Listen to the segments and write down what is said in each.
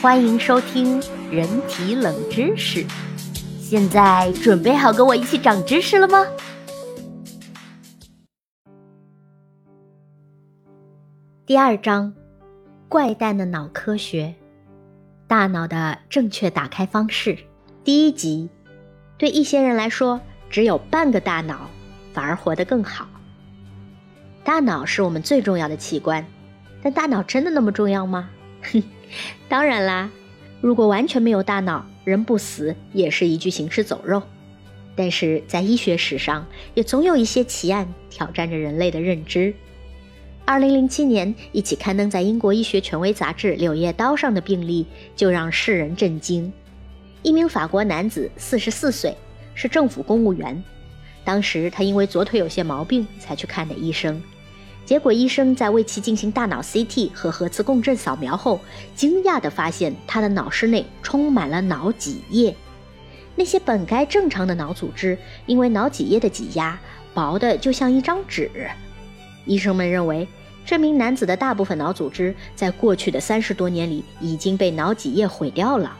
欢迎收听人体冷知识。现在准备好跟我一起长知识了吗？第二章：怪诞的脑科学，大脑的正确打开方式。第一集：对一些人来说，只有半个大脑反而活得更好。大脑是我们最重要的器官，但大脑真的那么重要吗？哼，当然啦！如果完全没有大脑，人不死也是一具行尸走肉。但是在医学史上，也总有一些奇案挑战着人类的认知。二零零七年，一起刊登在英国医学权威杂志《柳叶刀》上的病例就让世人震惊：一名法国男子，四十四岁，是政府公务员。当时他因为左腿有些毛病，才去看的医生。结果，医生在为其进行大脑 CT 和核磁共振扫描后，惊讶地发现他的脑室内充满了脑脊液。那些本该正常的脑组织，因为脑脊液的挤压，薄的就像一张纸。医生们认为，这名男子的大部分脑组织在过去的三十多年里已经被脑脊液毁掉了。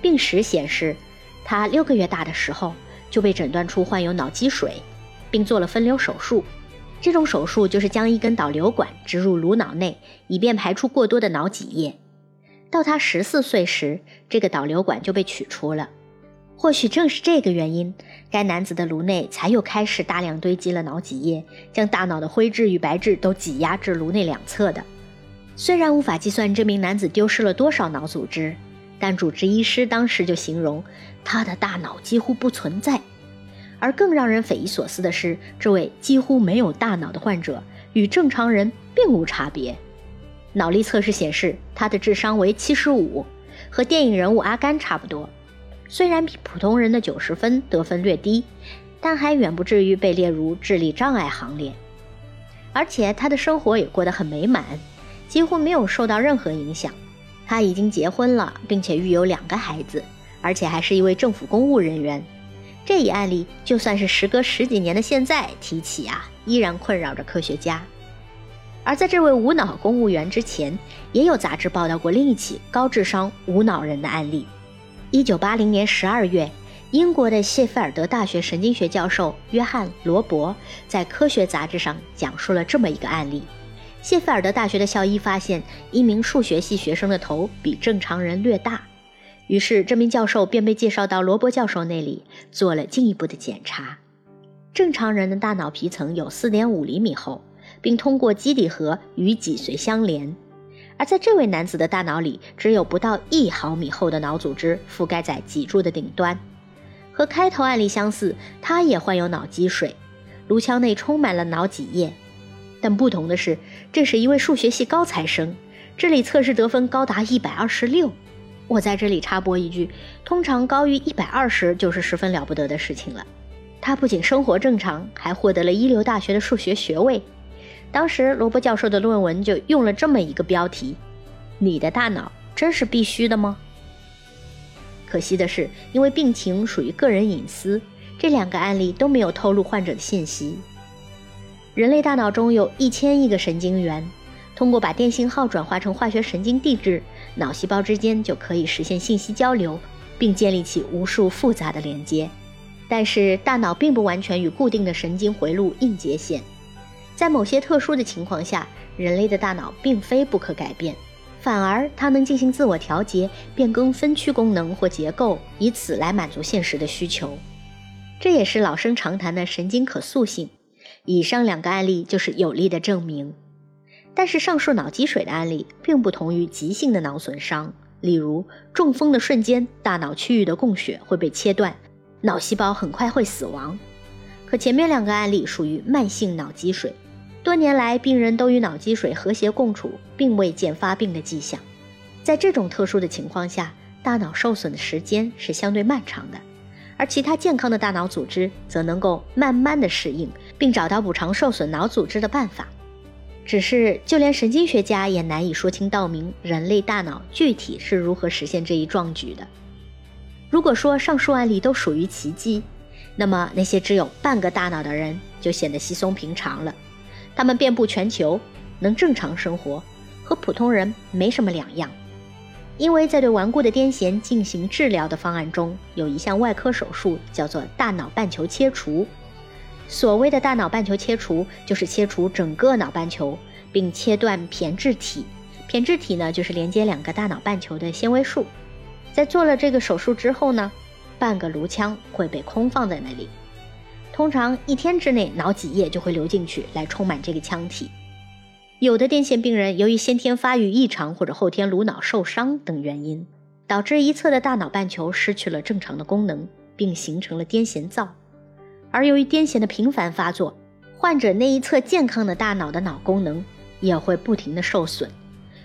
病史显示，他六个月大的时候就被诊断出患有脑积水，并做了分流手术。这种手术就是将一根导流管植入颅脑内，以便排出过多的脑脊液。到他十四岁时，这个导流管就被取出了。或许正是这个原因，该男子的颅内才又开始大量堆积了脑脊液，将大脑的灰质与白质都挤压至颅内两侧的。虽然无法计算这名男子丢失了多少脑组织，但主治医师当时就形容他的大脑几乎不存在。而更让人匪夷所思的是，这位几乎没有大脑的患者与正常人并无差别。脑力测试显示，他的智商为七十五，和电影人物阿甘差不多。虽然比普通人的九十分得分略低，但还远不至于被列入智力障碍行列。而且他的生活也过得很美满，几乎没有受到任何影响。他已经结婚了，并且育有两个孩子，而且还是一位政府公务人员。这一案例，就算是时隔十几年的现在提起啊，依然困扰着科学家。而在这位无脑公务员之前，也有杂志报道过另一起高智商无脑人的案例。一九八零年十二月，英国的谢菲尔德大学神经学教授约翰·罗伯在《科学》杂志上讲述了这么一个案例：谢菲尔德大学的校医发现，一名数学系学生的头比正常人略大。于是，这名教授便被介绍到罗伯教授那里做了进一步的检查。正常人的大脑皮层有4.5厘米厚，并通过基底核与脊髓相连，而在这位男子的大脑里，只有不到一毫米厚的脑组织覆盖在脊柱的顶端。和开头案例相似，他也患有脑积水，颅腔内充满了脑脊液。但不同的是，这是一位数学系高材生，智力测试得分高达126。我在这里插播一句，通常高于一百二十就是十分了不得的事情了。他不仅生活正常，还获得了一流大学的数学学位。当时罗伯教授的论文就用了这么一个标题：“你的大脑真是必须的吗？”可惜的是，因为病情属于个人隐私，这两个案例都没有透露患者的信息。人类大脑中有一千亿个神经元。通过把电信号转化成化学神经递质，脑细胞之间就可以实现信息交流，并建立起无数复杂的连接。但是，大脑并不完全与固定的神经回路硬接线，在某些特殊的情况下，人类的大脑并非不可改变，反而它能进行自我调节，变更分区功能或结构，以此来满足现实的需求。这也是老生常谈的神经可塑性。以上两个案例就是有力的证明。但是上述脑积水的案例并不同于急性的脑损伤，例如中风的瞬间，大脑区域的供血会被切断，脑细胞很快会死亡。可前面两个案例属于慢性脑积水，多年来病人都与脑积水和谐共处，并未见发病的迹象。在这种特殊的情况下，大脑受损的时间是相对漫长的，而其他健康的大脑组织则能够慢慢的适应，并找到补偿受损脑组织的办法。只是，就连神经学家也难以说清道明人类大脑具体是如何实现这一壮举的。如果说上述案例都属于奇迹，那么那些只有半个大脑的人就显得稀松平常了。他们遍布全球，能正常生活，和普通人没什么两样。因为在对顽固的癫痫进行治疗的方案中，有一项外科手术叫做大脑半球切除。所谓的大脑半球切除，就是切除整个脑半球，并切断胼胝体。胼胝体呢，就是连接两个大脑半球的纤维束。在做了这个手术之后呢，半个颅腔会被空放在那里，通常一天之内，脑脊液就会流进去，来充满这个腔体。有的癫痫病人由于先天发育异常或者后天颅脑受伤等原因，导致一侧的大脑半球失去了正常的功能，并形成了癫痫灶。而由于癫痫的频繁发作，患者那一侧健康的大脑的脑功能也会不停的受损。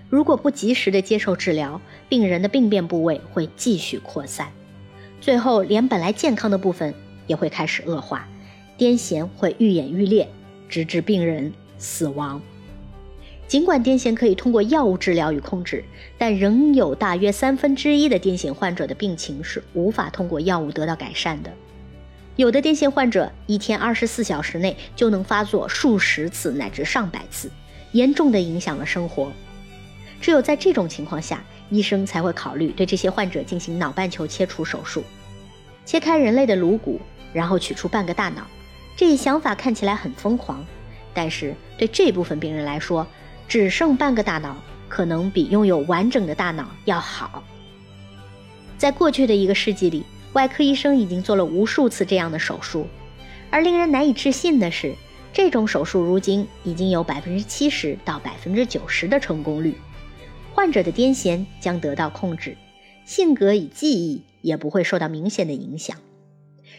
如果不及时的接受治疗，病人的病变部位会继续扩散，最后连本来健康的部分也会开始恶化，癫痫会愈演愈烈，直至病人死亡。尽管癫痫可以通过药物治疗与控制，但仍有大约三分之一的癫痫患者的病情是无法通过药物得到改善的。有的癫痫患者一天二十四小时内就能发作数十次乃至上百次，严重的影响了生活。只有在这种情况下，医生才会考虑对这些患者进行脑半球切除手术，切开人类的颅骨，然后取出半个大脑。这一想法看起来很疯狂，但是对这部分病人来说，只剩半个大脑，可能比拥有完整的大脑要好。在过去的一个世纪里，外科医生已经做了无数次这样的手术，而令人难以置信的是，这种手术如今已经有百分之七十到百分之九十的成功率，患者的癫痫将得到控制，性格与记忆也不会受到明显的影响。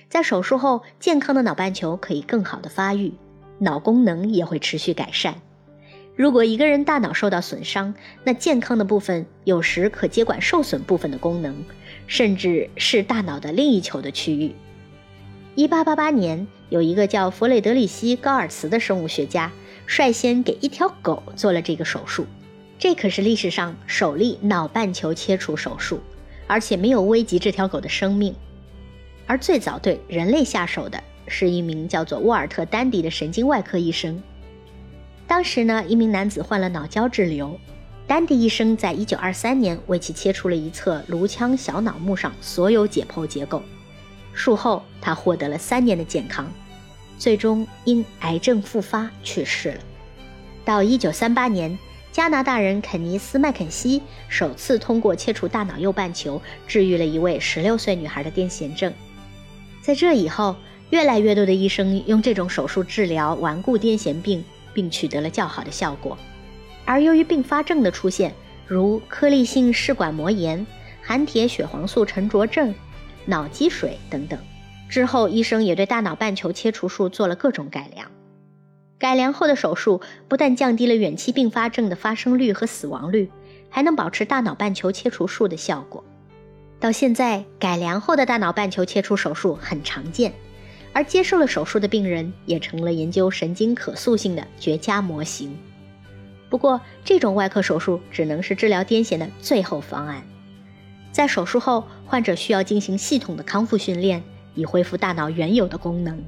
在手术后，健康的脑半球可以更好的发育，脑功能也会持续改善。如果一个人大脑受到损伤，那健康的部分有时可接管受损部分的功能，甚至是大脑的另一球的区域。一八八八年，有一个叫弗雷德里希·高尔茨的生物学家率先给一条狗做了这个手术，这可是历史上首例脑半球切除手术，而且没有危及这条狗的生命。而最早对人类下手的是一名叫做沃尔特·丹迪的神经外科医生。当时呢，一名男子患了脑胶质瘤，丹迪医生在一九二三年为其切除了一侧颅腔小脑幕上所有解剖结构。术后，他获得了三年的健康，最终因癌症复发去世了。到一九三八年，加拿大人肯尼斯·麦肯锡首次通过切除大脑右半球，治愈了一位十六岁女孩的癫痫症。在这以后，越来越多的医生用这种手术治疗顽固癫痫病。并取得了较好的效果，而由于并发症的出现，如颗粒性视管膜炎、含铁血黄素沉着症、脑积水等等，之后医生也对大脑半球切除术做了各种改良。改良后的手术不但降低了远期并发症的发生率和死亡率，还能保持大脑半球切除术的效果。到现在，改良后的大脑半球切除手术很常见。而接受了手术的病人也成了研究神经可塑性的绝佳模型。不过，这种外科手术只能是治疗癫痫的最后方案。在手术后，患者需要进行系统的康复训练，以恢复大脑原有的功能。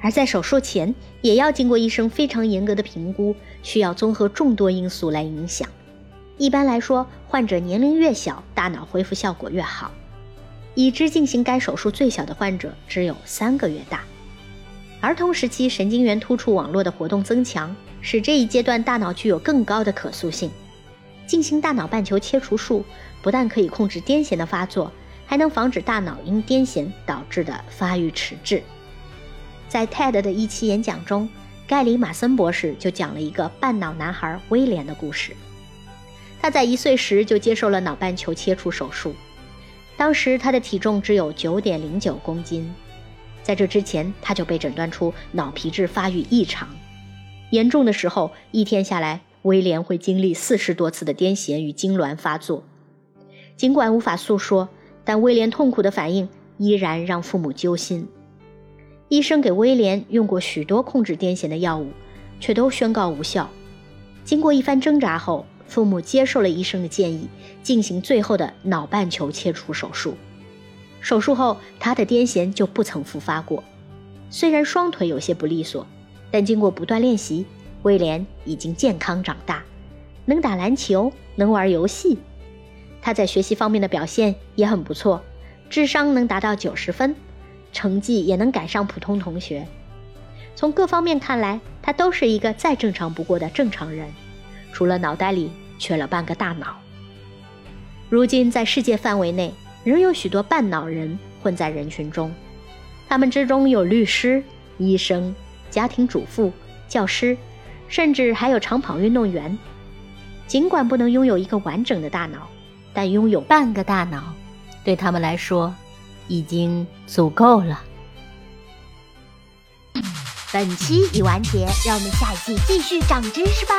而在手术前，也要经过医生非常严格的评估，需要综合众多因素来影响。一般来说，患者年龄越小，大脑恢复效果越好。已知进行该手术最小的患者只有三个月大。儿童时期神经元突触网络的活动增强，使这一阶段大脑具有更高的可塑性。进行大脑半球切除术，不但可以控制癫痫的发作，还能防止大脑因癫痫导致的发育迟滞。在 TED 的一期演讲中，盖里·马森博士就讲了一个半脑男孩威廉的故事。他在一岁时就接受了脑半球切除手术。当时他的体重只有九点零九公斤，在这之前他就被诊断出脑皮质发育异常，严重的时候一天下来，威廉会经历四十多次的癫痫与痉挛发作。尽管无法诉说，但威廉痛苦的反应依然让父母揪心。医生给威廉用过许多控制癫痫的药物，却都宣告无效。经过一番挣扎后，父母接受了医生的建议，进行最后的脑半球切除手术。手术后，他的癫痫就不曾复发过。虽然双腿有些不利索，但经过不断练习，威廉已经健康长大，能打篮球，能玩游戏，他在学习方面的表现也很不错，智商能达到九十分，成绩也能赶上普通同学。从各方面看来，他都是一个再正常不过的正常人，除了脑袋里缺了半个大脑。如今在世界范围内，仍有许多半脑人混在人群中，他们之中有律师、医生、家庭主妇、教师，甚至还有长跑运动员。尽管不能拥有一个完整的大脑，但拥有半个大脑，对他们来说已经足够了。本期已完结，让我们下一季继续长知识吧。